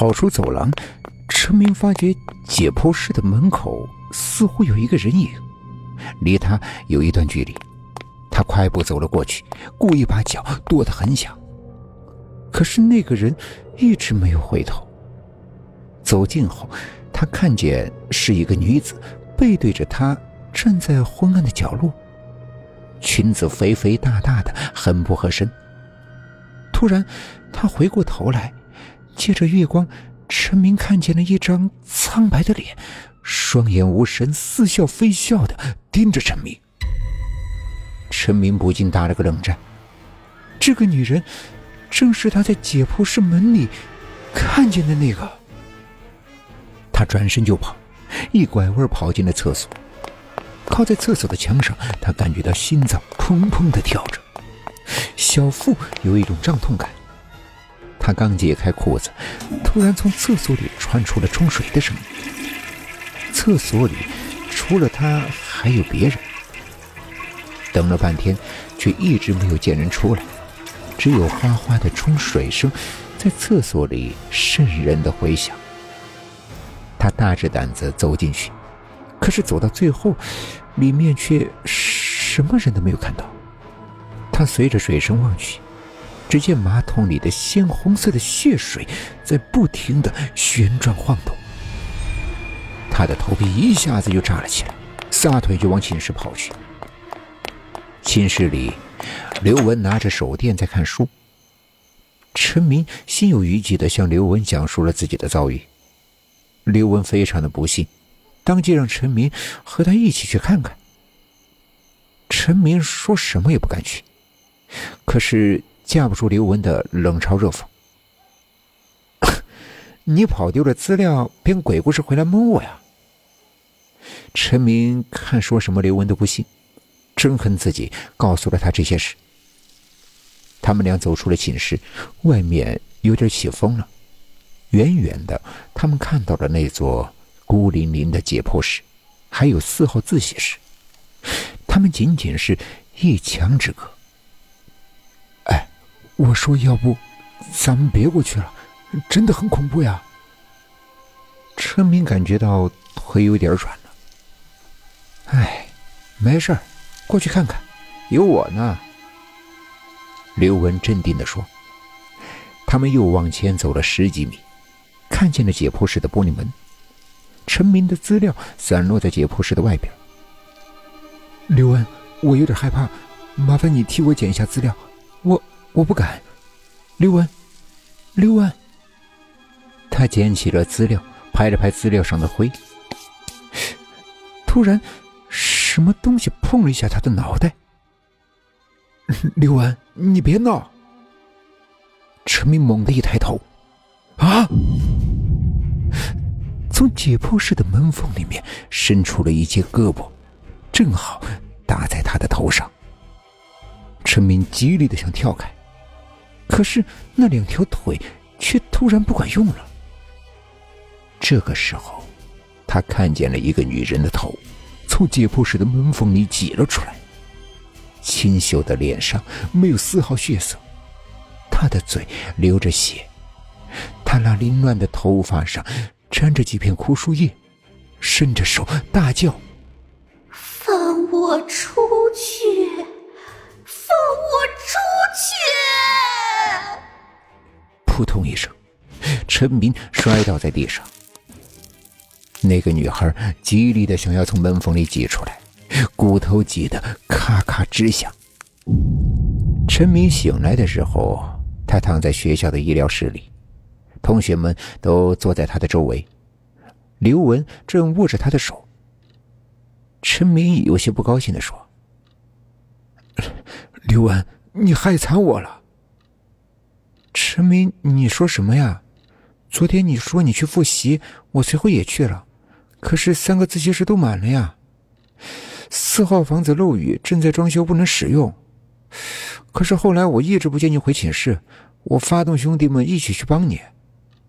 跑出走廊，陈明发觉解剖室的门口似乎有一个人影，离他有一段距离。他快步走了过去，故意把脚跺得很响。可是那个人一直没有回头。走近后，他看见是一个女子背对着他站在昏暗的角落，裙子肥肥大大的，很不合身。突然，他回过头来，借着月光，陈明看见了一张苍白的脸，双眼无神、似笑非笑的盯着陈明。陈明不禁打了个冷战，这个女人。正是他在解剖室门里看见的那个。他转身就跑，一拐弯跑进了厕所。靠在厕所的墙上，他感觉到心脏砰砰的跳着，小腹有一种胀痛感。他刚解开裤子，突然从厕所里传出了冲水的声音。厕所里除了他还有别人。等了半天，却一直没有见人出来。只有哗哗的冲水声，在厕所里渗人的回响。他大着胆子走进去，可是走到最后，里面却什么人都没有看到。他随着水声望去，只见马桶里的鲜红色的血水在不停的旋转晃动。他的头皮一下子就炸了起来，撒腿就往寝室跑去。寝室里。刘文拿着手电在看书。陈明心有余悸的向刘文讲述了自己的遭遇。刘文非常的不幸，当即让陈明和他一起去看看。陈明说什么也不敢去，可是架不住刘文的冷嘲热讽：“ 你跑丢了资料，编鬼故事回来蒙我呀？”陈明看说什么刘文都不信，真恨自己告诉了他这些事。他们俩走出了寝室，外面有点起风了。远远的，他们看到了那座孤零零的解剖室，还有四号自习室。他们仅仅是一墙之隔。哎，我说，要不咱们别过去了，真的很恐怖呀。陈明感觉到腿有点软了。哎，没事儿，过去看看，有我呢。刘文镇定地说：“他们又往前走了十几米，看见了解剖室的玻璃门。陈明的资料散落在解剖室的外边。刘文，我有点害怕，麻烦你替我捡一下资料。我我不敢。刘文，刘文。”他捡起了资料，拍了拍资料上的灰。突然，什么东西碰了一下他的脑袋。刘文，你别闹！陈明猛地一抬头，啊！从解剖室的门缝里面伸出了一截胳膊，正好打在他的头上。陈明极力的想跳开，可是那两条腿却突然不管用了。这个时候，他看见了一个女人的头从解剖室的门缝里挤了出来。清秀的脸上没有丝毫血色，她的嘴流着血，她那凌乱的头发上沾着几片枯树叶，伸着手大叫：“放我出去！扑通一声，陈明摔倒在地上。那个女孩极力的想要从门缝里挤出来。骨头挤得咔咔直响。陈明醒来的时候，他躺在学校的医疗室里，同学们都坐在他的周围。刘文正握着他的手。陈明有些不高兴的说：“刘文，你害惨我了。”陈明，你说什么呀？昨天你说你去复习，我随后也去了，可是三个自习室都满了呀。四号房子漏雨，正在装修，不能使用。可是后来我一直不见你回寝室，我发动兄弟们一起去帮你。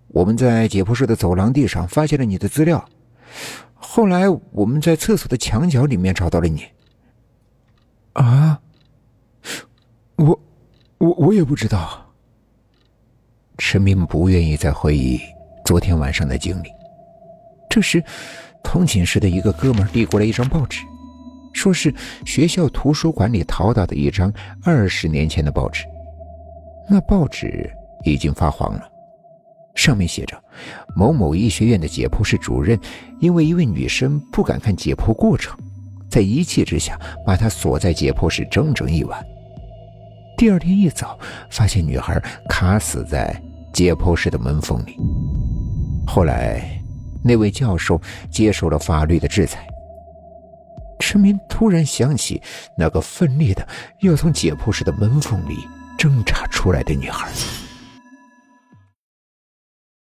我们在解剖室的走廊地上发现了你的资料，后来我们在厕所的墙角里面找到了你。啊！我我我也不知道。陈明不愿意再回忆昨天晚上的经历。这时，同寝室的一个哥们递过来一张报纸，说是学校图书馆里淘到的一张二十年前的报纸。那报纸已经发黄了，上面写着：某某医学院的解剖室主任因为一位女生不敢看解剖过程，在一气之下把她锁在解剖室整整一晚。第二天一早，发现女孩卡死在解剖室的门缝里。后来，那位教授接受了法律的制裁。陈明突然想起那个奋力的要从解剖室的门缝里挣扎出来的女孩。